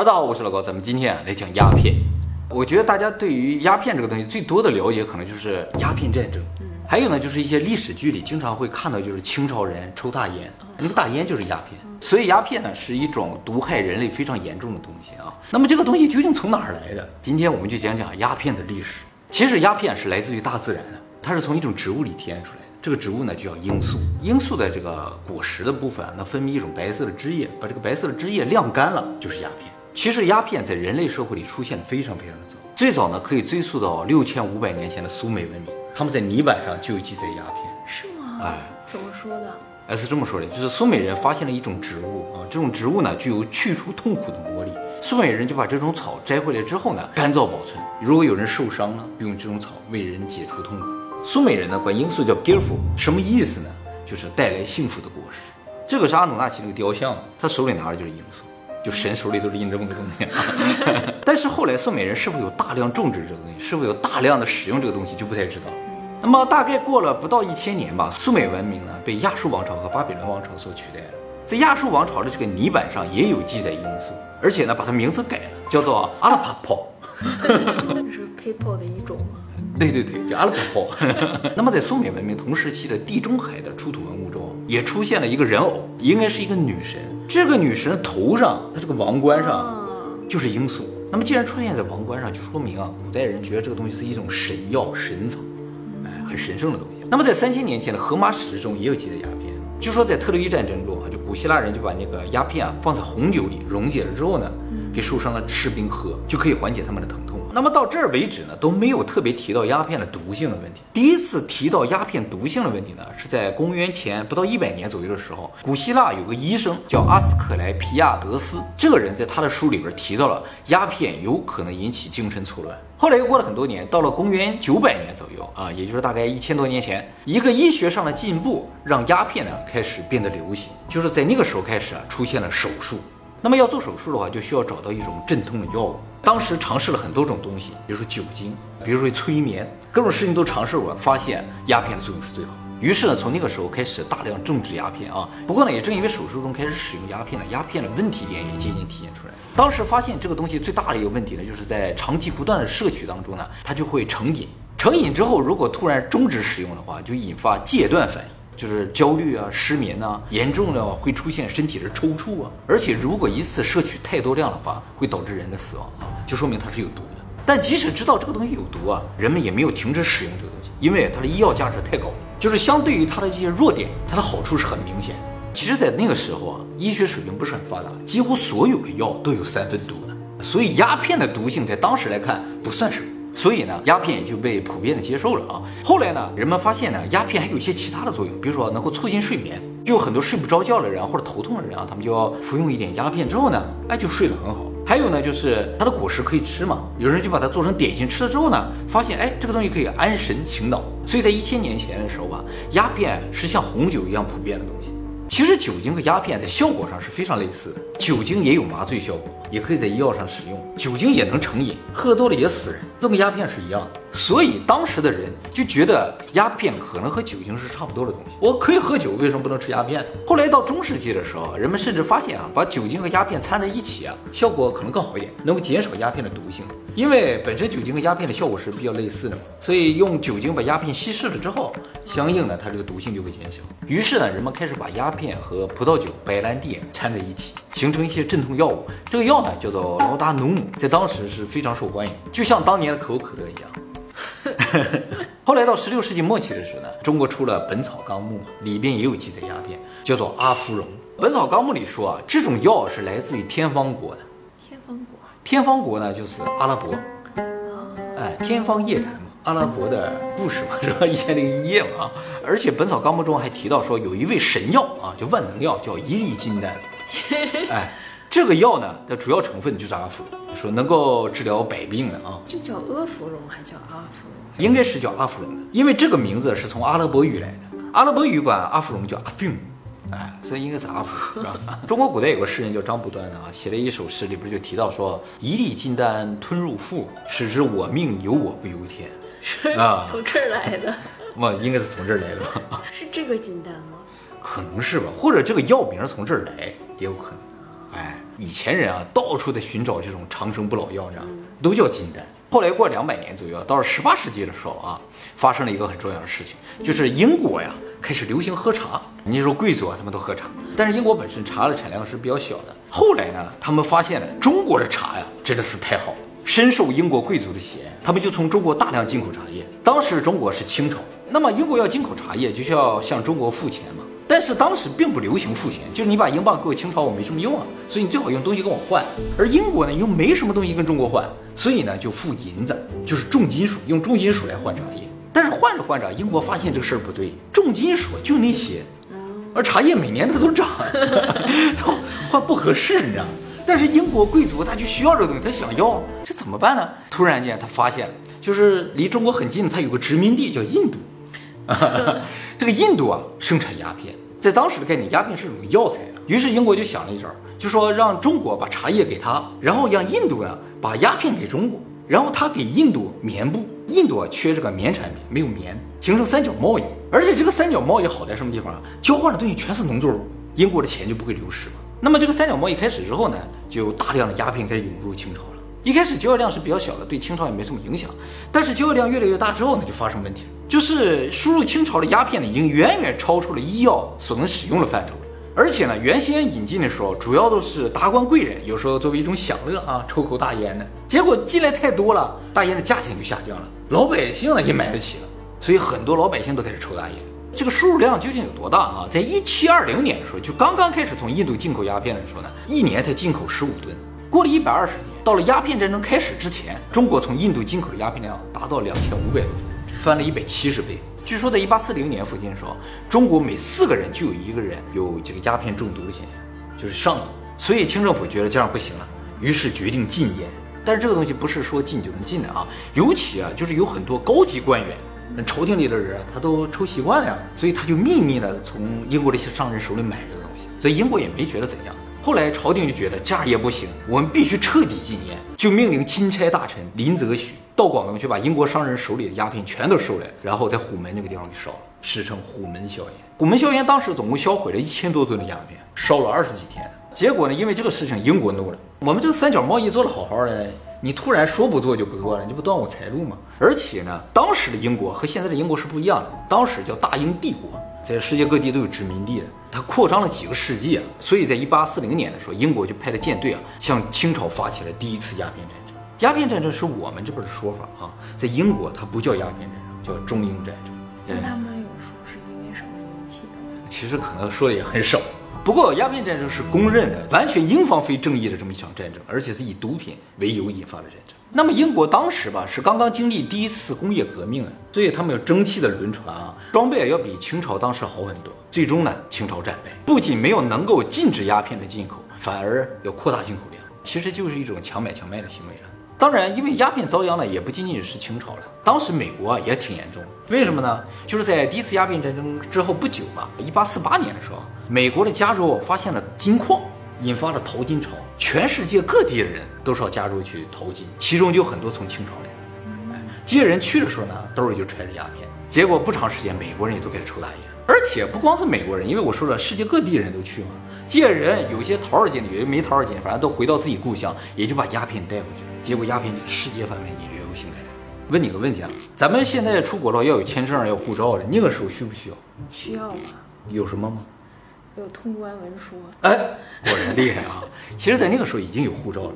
大家好，我是老高，咱们今天啊来讲鸦片。我觉得大家对于鸦片这个东西最多的了解，可能就是鸦片战争，还有呢就是一些历史剧里经常会看到，就是清朝人抽大烟，那个大烟就是鸦片。所以鸦片呢是一种毒害人类非常严重的东西啊。那么这个东西究竟从哪儿来的？今天我们就讲讲鸦片的历史。其实鸦片是来自于大自然的，它是从一种植物里提炼出来的。这个植物呢就叫罂粟，罂粟的这个果实的部分啊，能分泌一种白色的汁液，把这个白色的汁液晾干了，就是鸦片。其实鸦片在人类社会里出现的非常非常的早，最早呢可以追溯到六千五百年前的苏美文明，他们在泥板上就有记载鸦片。是吗？哎，怎么说的？哎，是这么说的，就是苏美人发现了一种植物啊，这种植物呢具有去除痛苦的魔力。苏美人就把这种草摘回来之后呢，干燥保存。如果有人受伤了，就用这种草为人解除痛苦。苏美人呢管罂粟叫 gilfu，什么意思呢？就是带来幸福的果实。这个是阿努纳奇那个雕像，他手里拿的就是罂粟。就神手里都是印这么个东西，但是后来宋美人是否有大量种植这个东西，是否有大量的使用这个东西就不太知道。那么大概过了不到一千年吧，苏美文明呢被亚述王朝和巴比伦王朝所取代了。在亚述王朝的这个泥板上也有记载罂粟，而且呢把它名字改了，叫做阿拉帕泡。这是 people 的一种吗？对对对，叫阿拉帕泡。那么在苏美文明同时期的地中海的出土文物中，也出现了一个人偶，应该是一个女神。这个女神头上，她这个王冠上就是罂粟。那么既然出现在王冠上，就说明啊，古代人觉得这个东西是一种神药、神草，哎，很神圣的东西。那么在三千年前的荷马史诗中也有记载鸦片，据说在特洛伊战争中啊，就古希腊人就把那个鸦片啊放在红酒里溶解了之后呢，给受伤的士兵喝，就可以缓解他们的疼痛。那么到这儿为止呢，都没有特别提到鸦片的毒性的问题。第一次提到鸦片毒性的问题呢，是在公元前不到一百年左右的时候，古希腊有个医生叫阿斯克莱皮亚德斯，这个人在他的书里边提到了鸦片有可能引起精神错乱。后来又过了很多年，到了公元九百年左右啊，也就是大概一千多年前，一个医学上的进步让鸦片呢开始变得流行，就是在那个时候开始啊出现了手术。那么要做手术的话，就需要找到一种镇痛的药物。当时尝试了很多种东西，比如说酒精，比如说催眠，各种事情都尝试过，发现鸦片的作用是最好。于是呢，从那个时候开始大量种植鸦片啊。不过呢，也正因为手术中开始使用鸦片了，鸦片的问题点也渐渐体现出来。当时发现这个东西最大的一个问题呢，就是在长期不断的摄取当中呢，它就会成瘾。成瘾之后，如果突然终止使用的话，就引发戒断反应。就是焦虑啊、失眠呐，严重的会出现身体的抽搐啊，而且如果一次摄取太多量的话，会导致人的死亡啊，就说明它是有毒的。但即使知道这个东西有毒啊，人们也没有停止使用这个东西，因为它的医药价值太高。就是相对于它的这些弱点，它的好处是很明显。其实，在那个时候啊，医学水平不是很发达，几乎所有的药都有三分毒的，所以鸦片的毒性在当时来看不算什么。所以呢，鸦片也就被普遍的接受了啊。后来呢，人们发现呢，鸦片还有一些其他的作用，比如说能够促进睡眠，就有很多睡不着觉的人或者头痛的人啊，他们就要服用一点鸦片之后呢，哎，就睡得很好。还有呢，就是它的果实可以吃嘛，有人就把它做成点心吃了之后呢，发现哎，这个东西可以安神醒脑。所以在一千年前的时候吧，鸦片是像红酒一样普遍的东西。其实酒精和鸦片在效果上是非常类似的，酒精也有麻醉效果，也可以在医药上使用，酒精也能成瘾，喝多了也死人，这跟鸦片是一样的。所以当时的人就觉得鸦片可能和酒精是差不多的东西。我可以喝酒，为什么不能吃鸦片？后来到中世纪的时候，人们甚至发现啊，把酒精和鸦片掺在一起啊，效果可能更好一点，能够减少鸦片的毒性。因为本身酒精和鸦片的效果是比较类似的嘛，所以用酒精把鸦片稀释了之后，相应的它这个毒性就会减小。于是呢，人们开始把鸦片和葡萄酒、白兰地掺在一起，形成一些镇痛药物。这个药呢叫做劳达努姆，在当时是非常受欢迎，就像当年的可口可乐一样。后来到十六世纪末期的时候呢，中国出了《本草纲目》，里边也有记载鸦片，叫做阿芙蓉。《本草纲目》里说啊，这种药是来自于天方国的。天方国，呢就是阿拉伯。哎，天方夜谭嘛，阿拉伯的故事嘛，是吧？一千零一夜嘛啊。而且《本草纲目》中还提到说，有一味神药啊，叫万能药，叫一粒金丹。哎。这个药呢的主要成分就是阿芙蓉，说能够治疗百病的啊。这叫阿芙蓉还叫阿芙蓉？应该是叫阿芙蓉的，因为这个名字是从阿拉伯语来的。阿拉伯语管阿芙蓉叫阿菲哎，所以应该 是阿福。中国古代有个诗人叫张不端的啊，写了一首诗，里边就提到说：“一粒金丹吞入腹，使之我命由我不由天。”是啊，从这儿来的。么应该是从这儿来的吧？是这个金丹吗？可能是吧，或者这个药名从这儿来也有可能。哎。以前人啊，到处在寻找这种长生不老药，这样都叫金丹。后来过两百年左右，到了十八世纪的时候啊，发生了一个很重要的事情，就是英国呀开始流行喝茶。你说贵族啊，他们都喝茶，但是英国本身茶的产量是比较小的。后来呢，他们发现了中国的茶呀，真的是太好了，深受英国贵族的喜爱，他们就从中国大量进口茶叶。当时中国是清朝，那么英国要进口茶叶，就需要向中国付钱嘛。但是当时并不流行付钱，就是你把英镑给我清朝，我没什么用啊，所以你最好用东西跟我换。而英国呢又没什么东西跟中国换，所以呢就付银子，就是重金属，用重金属来换茶叶。但是换着换着，英国发现这个事儿不对，重金属就那些，而茶叶每年它都涨，换不合适，你知道吗？但是英国贵族他就需要这个东西，他想要，这怎么办呢？突然间他发现，就是离中国很近的，他有个殖民地叫印度。这个印度啊，生产鸦片，在当时的概念，鸦片是种药材啊。于是英国就想了一招，就说让中国把茶叶给他，然后让印度呢把鸦片给中国，然后他给印度棉布。印度缺这个棉产品，没有棉，形成三角贸易。而且这个三角贸易好在什么地方啊？交换的东西全是农作物，英国的钱就不会流失嘛。那么这个三角贸易开始之后呢，就大量的鸦片开始涌入清朝了。一开始交易量是比较小的，对清朝也没什么影响。但是交易量越来越大之后呢，就发生问题了，就是输入清朝的鸦片呢，已经远远超出了医药所能使用的范畴了。而且呢，原先引进的时候，主要都是达官贵人，有时候作为一种享乐啊，抽口大烟的。结果进来太多了，大烟的价钱就下降了，老百姓呢也买得起了，所以很多老百姓都开始抽大烟。这个输入量究竟有多大啊？在一七二零年的时候，就刚刚开始从印度进口鸦片的时候呢，一年才进口十五吨。过了一百二十年，到了鸦片战争开始之前，中国从印度进口的鸦片量达到两千五百吨，翻了一百七十倍。据说在一八四零年附近的时候，中国每四个人就有一个人有这个鸦片中毒的现象，就是上瘾。所以清政府觉得这样不行了，于是决定禁烟。但是这个东西不是说禁就能禁的啊，尤其啊，就是有很多高级官员。那朝廷里的人他都抽习惯了呀，所以他就秘密的从英国的一些商人手里买这个东西，所以英国也没觉得怎样。后来朝廷就觉得这样也不行，我们必须彻底禁烟，就命令钦差大臣林则徐到广东去把英国商人手里的鸦片全都收来，然后在虎门那个地方给烧了，史称虎门硝烟。虎门硝烟当时总共销毁了一千多吨的鸦片，烧了二十几天。结果呢，因为这个事情，英国怒了，我们这个三角贸易做得好好的。你突然说不做就不做了，你这不断我财路吗？而且呢，当时的英国和现在的英国是不一样的。当时叫大英帝国，在世界各地都有殖民地的，它扩张了几个世纪啊。所以在一八四零年的时候，英国就派了舰队啊，向清朝发起了第一次鸦片战争。鸦片战争是我们这边的说法啊，在英国它不叫鸦片战争，叫中英战争。那他们有说是因为什么引起的吗？其实可能说的也很少。不过，鸦片战争是公认的，完全英方非正义的这么一场战争，而且是以毒品为由引发的战争。那么，英国当时吧是刚刚经历第一次工业革命啊，所以他们有蒸汽的轮船啊，装备要比清朝当时好很多。最终呢，清朝战败，不仅没有能够禁止鸦片的进口，反而要扩大进口量，其实就是一种强买强卖的行为了。当然，因为鸦片遭殃呢，也不仅仅是清朝了。当时美国啊也挺严重，为什么呢？就是在第一次鸦片战争之后不久吧，一八四八年的时候，美国的加州发现了金矿，引发了淘金潮，全世界各地的人都上加州去淘金，其中就很多从清朝来。哎，这些人去的时候呢，兜里就揣着鸦片，结果不长时间，美国人也都开始抽大烟，而且不光是美国人，因为我说了，世界各地人都去嘛。这些人有些淘着金的，有些没淘着金，反正都回到自己故乡，也就把鸦片带回去。结果鸦片在世界范围内流行开来。问你个问题啊，咱们现在出国了要有签证、要护照的，那个时候需不需要？需要吧？有什么吗？有通关文书。哎，果然厉害啊！其实，在那个时候已经有护照了。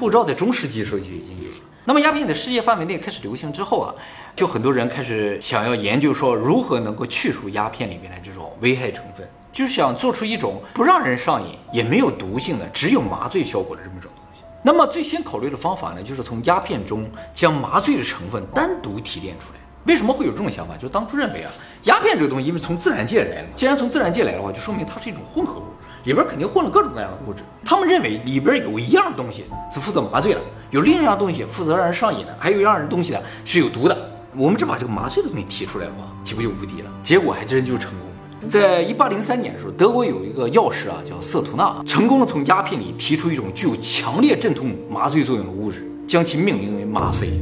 护照在中世纪时候就已经有了。那么，鸦片在世界范围内开始流行之后啊，就很多人开始想要研究说如何能够去除鸦片里面的这种危害成分。就是想做出一种不让人上瘾，也没有毒性的，只有麻醉效果的这么一种东西。那么最先考虑的方法呢，就是从鸦片中将麻醉的成分单独提炼出来。为什么会有这种想法？就当初认为啊，鸦片这个东西因为从自然界来的，既然从自然界来的话，就说明它是一种混合物，里边肯定混了各种各样的物质。他们认为里边有一样东西是负责麻醉的，有另一样东西负责让人上瘾的，还有一样东西呢是有毒的。我们只把这个麻醉的东西提出来的话，岂不就无敌了？结果还真就成功。在一八零三年的时候，德国有一个药师啊，叫瑟图纳，成功的从鸦片里提出一种具有强烈镇痛麻醉作用的物质，将其命名为吗啡。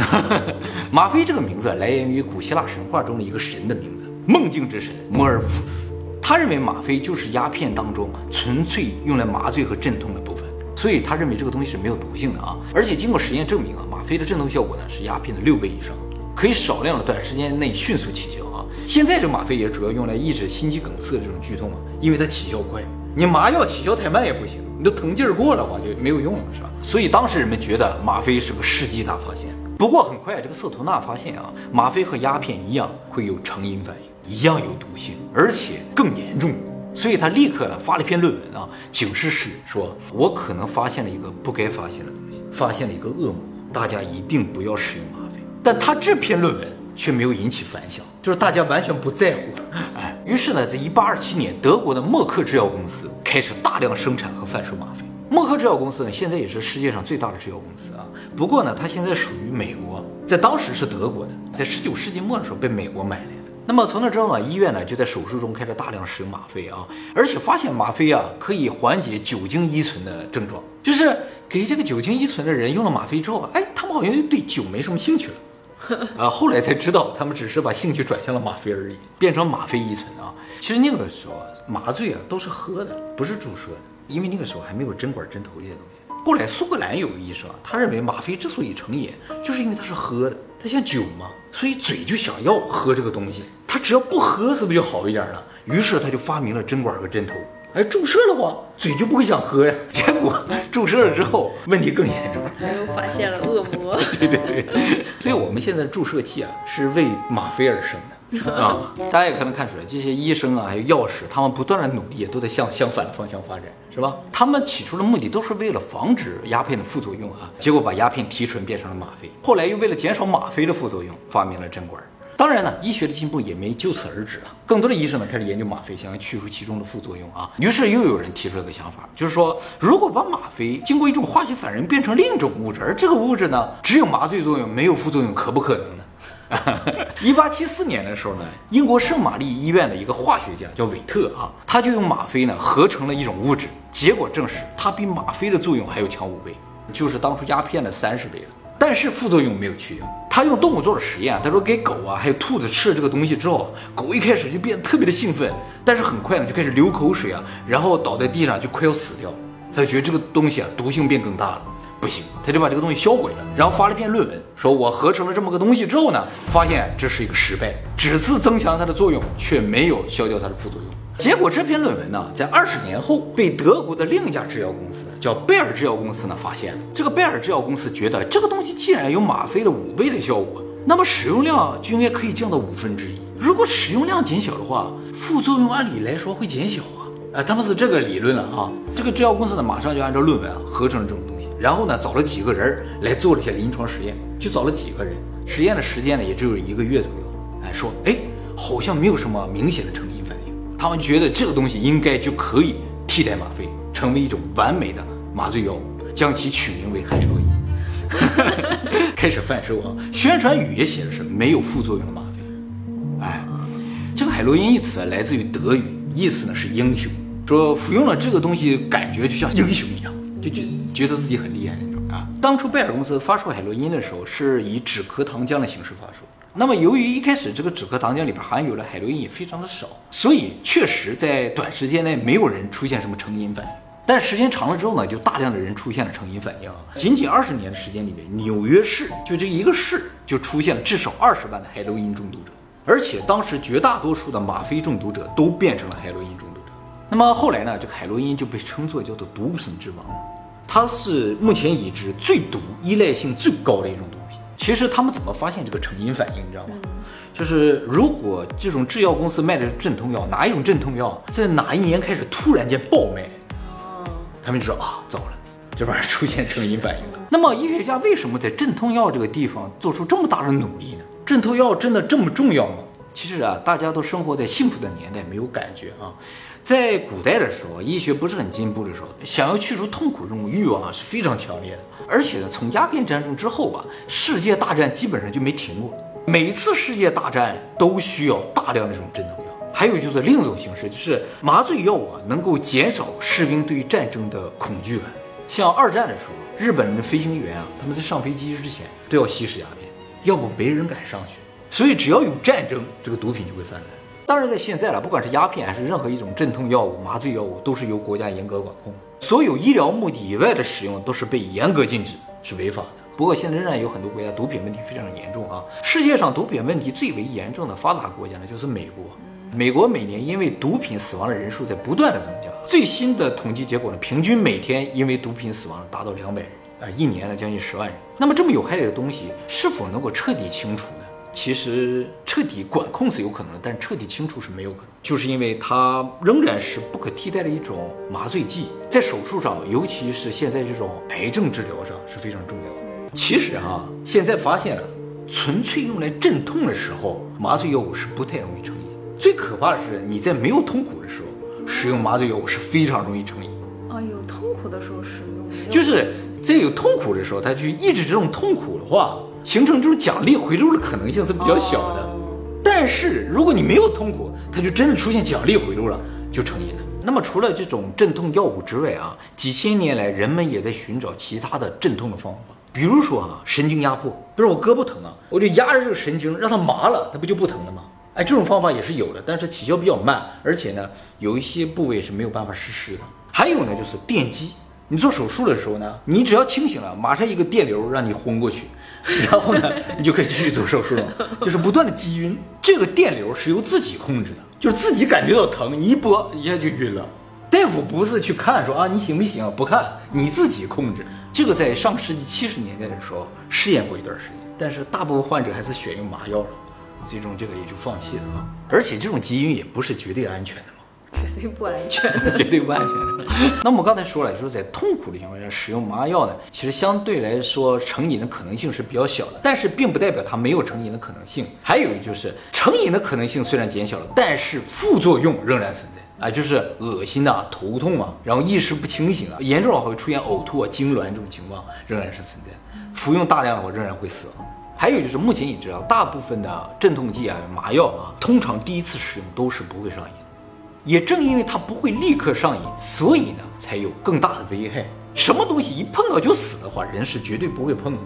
吗啡这个名字来源于古希腊神话中的一个神的名字——梦境之神摩尔普斯。他认为吗啡就是鸦片当中纯粹用来麻醉和镇痛的部分，所以他认为这个东西是没有毒性的啊。而且经过实验证明啊，吗啡的镇痛效果呢是鸦片的六倍以上，可以少量的短时间内迅速起效啊。现在这吗啡也主要用来抑制心肌梗塞这种剧痛啊，因为它起效快。你麻药起效太慢也不行，你都疼劲儿过了话就没有用了，是吧？所以当时人们觉得吗啡是个世纪大发现。不过很快，这个瑟图纳发现啊，吗啡和鸦片一样会有成瘾反应，一样有毒性，而且更严重。所以他立刻呢发了一篇论文啊，警示世人说：“我可能发现了一个不该发现的东西，发现了一个恶魔，大家一定不要使用吗啡。”但他这篇论文却没有引起反响，就是大家完全不在乎。哎，于是呢，在一八二七年，德国的默克制药公司开始大量生产和贩售吗啡。默克制药公司呢，现在也是世界上最大的制药公司啊。不过呢，它现在属于美国，在当时是德国的，在十九世纪末的时候被美国买来的。那么从那之后呢，医院呢就在手术中开始大量使用吗啡啊，而且发现吗啡啊可以缓解酒精依存的症状，就是给这个酒精依存的人用了吗啡之后，哎，他们好像就对酒没什么兴趣了。啊，后来才知道他们只是把兴趣转向了吗啡而已，变成吗啡依存啊。其实那个时候麻醉啊都是喝的，不是注射的。因为那个时候还没有针管针头这些东西。后来苏格兰有个医生啊，他认为吗啡之所以成瘾，就是因为它是喝的，它像酒嘛，所以嘴就想要喝这个东西。他只要不喝，是不是就好一点了？于是他就发明了针管和针头。哎，注射的话，嘴就不会想喝呀。结果 注射了之后，问题更严重，又发现了恶魔。对对对，所以我们现在的注射器啊，是为吗啡而生的。啊，大家也可能看出来，这些医生啊，还有药师，他们不断的努力，也都在向相反的方向发展，是吧？他们起初的目的都是为了防止鸦片的副作用啊，结果把鸦片提纯变成了吗啡，后来又为了减少吗啡的副作用，发明了针管。当然呢，医学的进步也没就此而止啊，更多的医生呢开始研究吗啡，想要去除其中的副作用啊。于是又有人提出了个想法，就是说，如果把吗啡经过一种化学反应变成另一种物质，而这个物质呢只有麻醉作用，没有副作用，可不可能呢？一八七四年的时候呢，英国圣玛丽医院的一个化学家叫韦特啊，他就用吗啡呢合成了一种物质，结果证实它比吗啡的作用还要强五倍，就是当初鸦片的三十倍了。但是副作用没有去掉。他用动物做了实验，他说给狗啊还有兔子吃了这个东西之后，狗一开始就变得特别的兴奋，但是很快呢就开始流口水啊，然后倒在地上就快要死掉。他就觉得这个东西啊毒性变更大了。不行，他就把这个东西销毁了，然后发了篇论文，说我合成了这么个东西之后呢，发现这是一个失败，只是增强它的作用，却没有消掉它的副作用。结果这篇论文呢，在二十年后被德国的另一家制药公司叫贝尔制药公司呢发现了。这个贝尔制药公司觉得这个东西既然有吗啡的五倍的效果，那么使用量就应该可以降到五分之一。如果使用量减小的话，副作用按理来说会减小啊。啊，他们是这个理论了啊。这个制药公司呢，马上就按照论文啊合成了这种东西。然后呢，找了几个人来做了一些临床实验，就找了几个人，实验的时间呢也只有一个月左右。哎，说哎，好像没有什么明显的成瘾反应。他们觉得这个东西应该就可以替代吗啡，成为一种完美的麻醉药物，将其取名为海洛因，开始贩售啊。宣传语也写的是没有副作用的吗啡。哎，这个海洛因一词来自于德语，意思呢是英雄，说服用了这个东西感觉就像英雄一样。就就觉得自己很厉害那种啊！当初贝尔公司发售海洛因的时候，是以止咳糖浆的形式发售。那么由于一开始这个止咳糖浆里边含有的海洛因也非常的少，所以确实在短时间内没有人出现什么成瘾反应。但时间长了之后呢，就大量的人出现了成瘾反应！仅仅二十年的时间里面，纽约市就这一个市就出现了至少二十万的海洛因中毒者，而且当时绝大多数的吗啡中毒者都变成了海洛因中毒者。那么后来呢，这个海洛因就被称作叫做毒品之王，它是目前已知最毒、依赖性最高的一种毒品。其实他们怎么发现这个成瘾反应，你知道吗？就是如果这种制药公司卖的是镇痛药，哪一种镇痛药在哪一年开始突然间爆卖，他们就说啊，糟了，这玩意儿出现成瘾反应了。那么医学家为什么在镇痛药这个地方做出这么大的努力呢？镇痛药真的这么重要吗？其实啊，大家都生活在幸福的年代，没有感觉啊。在古代的时候，医学不是很进步的时候，想要去除痛苦这种欲望啊是非常强烈的。而且呢，从鸦片战争之后吧，世界大战基本上就没停过。每次世界大战都需要大量的这种镇痛药。还有就是另一种形式，就是麻醉药啊，能够减少士兵对于战争的恐惧感。像二战的时候，日本人的飞行员啊，他们在上飞机之前都要吸食鸦片，要不没人敢上去。所以只要有战争，这个毒品就会泛滥。当然，在现在了，不管是鸦片还是任何一种镇痛药物、麻醉药物，都是由国家严格管控。所有医疗目的以外的使用都是被严格禁止，是违法的。不过现在仍然有很多国家毒品问题非常的严重啊。世界上毒品问题最为严重的发达国家呢，就是美国。美国每年因为毒品死亡的人数在不断的增加，最新的统计结果呢，平均每天因为毒品死亡达到两百人啊，一年呢将近十万人。那么这么有害的东西，是否能够彻底清除？其实彻底管控是有可能的，但彻底清除是没有可能，就是因为它仍然是不可替代的一种麻醉剂，在手术上，尤其是现在这种癌症治疗上是非常重要的。其实啊，现在发现了，纯粹用来镇痛的时候，麻醉药物是不太容易成瘾。最可怕的是，你在没有痛苦的时候使用麻醉药物是非常容易成瘾。啊，有痛苦的时候使用，就是在有痛苦的时候，他去抑制这种痛苦的话。形成这种奖励回路的可能性是比较小的，但是如果你没有痛苦，它就真的出现奖励回路了，就成瘾了。那么除了这种镇痛药物之外啊，几千年来人们也在寻找其他的镇痛的方法，比如说啊，神经压迫，比如我胳膊疼啊，我就压着这个神经让它麻了，它不就不疼了吗？哎，这种方法也是有的，但是起效比较慢，而且呢，有一些部位是没有办法实施的。还有呢，就是电击，你做手术的时候呢，你只要清醒了，马上一个电流让你昏过去。然后呢，你就可以继续做手术了，就是不断的击晕。这个电流是由自己控制的，就是自己感觉到疼，你一拨一下就晕了。大夫不是去看说啊你行不行，不看，你自己控制。这个在上世纪七十年代的时候试验过一段时间，但是大部分患者还是选用麻药了，最终这个也就放弃了啊。而且这种击晕也不是绝对安全的。绝对不安全，绝对不安全。那我们刚才说了，就是在痛苦的情况下使用麻药呢，其实相对来说成瘾的可能性是比较小的，但是并不代表它没有成瘾的可能性。还有就是成瘾的可能性虽然减小了，但是副作用仍然存在啊，就是恶心啊、头痛啊，然后意识不清醒啊，严重的话会出现呕吐啊、痉挛这种情况仍然是存在。服用大量的话仍然会死亡。还有就是目前已知啊，大部分的镇痛剂啊、麻药啊，通常第一次使用都是不会上瘾。也正因为它不会立刻上瘾，所以呢，才有更大的危害。什么东西一碰到就死的话，人是绝对不会碰的。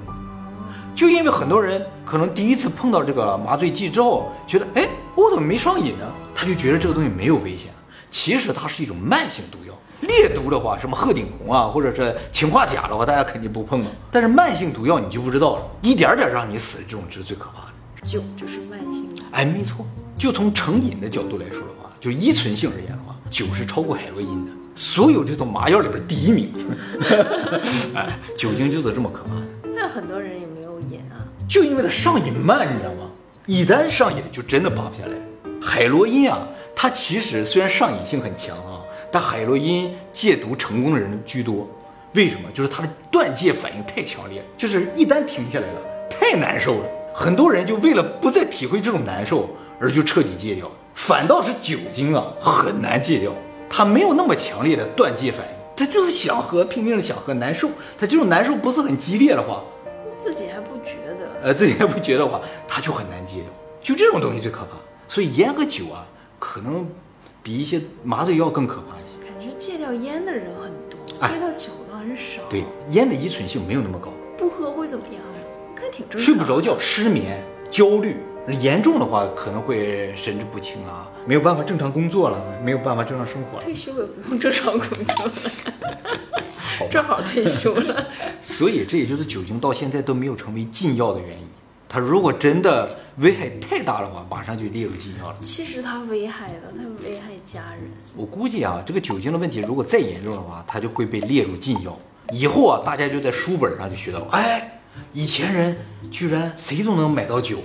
就因为很多人可能第一次碰到这个麻醉剂之后，觉得哎，我怎么没上瘾呢？他就觉得这个东西没有危险。其实它是一种慢性毒药。烈毒的话，什么鹤顶红啊，或者是氰化钾的话，大家肯定不碰了。但是慢性毒药你就不知道了，一点点让你死，这种是最可怕的。酒就是慢性的。哎，没错。就从成瘾的角度来说的话。就依存性而言的话，酒是超过海洛因的，所有这种麻药里边第一名。哎，酒精就是这么可怕的。那很多人也没有瘾啊，就因为它上瘾慢，你知道吗？一旦上瘾就真的拔不下来。海洛因啊，它其实虽然上瘾性很强啊，但海洛因戒毒成功的人居多。为什么？就是它的断戒反应太强烈，就是一旦停下来了，太难受了。很多人就为了不再体会这种难受，而就彻底戒掉。反倒是酒精啊，很难戒掉，它没有那么强烈的断戒反应，他就是想喝，拼命的想喝，难受。他这种难受不是很激烈的话，自己还不觉得，呃，自己还不觉得的话，他就很难戒掉。就这种东西最可怕。所以烟和酒啊，可能比一些麻醉药更可怕一些。感觉戒掉烟的人很多，戒掉酒的很少。对，烟的依存性没有那么高。不喝会怎么样？看挺正常。睡不着觉，失眠，焦虑。严重的话可能会神志不清啊，没有办法正常工作了，没有办法正常生活了。退休也不用正常工作了，正好退休了。所以这也就是酒精到现在都没有成为禁药的原因。它如果真的危害太大的话，马上就列入禁药了。其实它危害了，它危害家人。我估计啊，这个酒精的问题如果再严重的话，它就会被列入禁药。以后啊，大家就在书本上就学到，哎，以前人居然谁都能买到酒。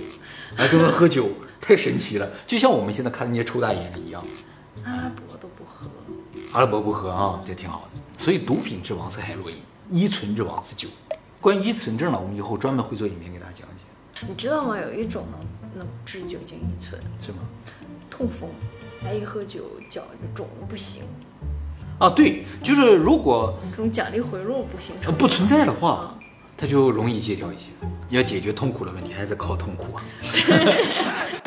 哎，都能喝酒，太神奇了！就像我们现在看那些抽大烟的一样。阿拉伯都不喝，阿拉伯不喝啊，这挺好的。所以毒品之王是海洛因，依存之王是酒。关于依存症呢，我们以后专门会做影片给大家讲解。你知道吗？有一种能能治酒精依存，是吗？痛风，他一喝酒脚就肿的不行。啊，对，就是如果这种奖励回路不形成，不存在的话。他就容易戒掉一些。要解决痛苦的问题，还是靠痛苦啊。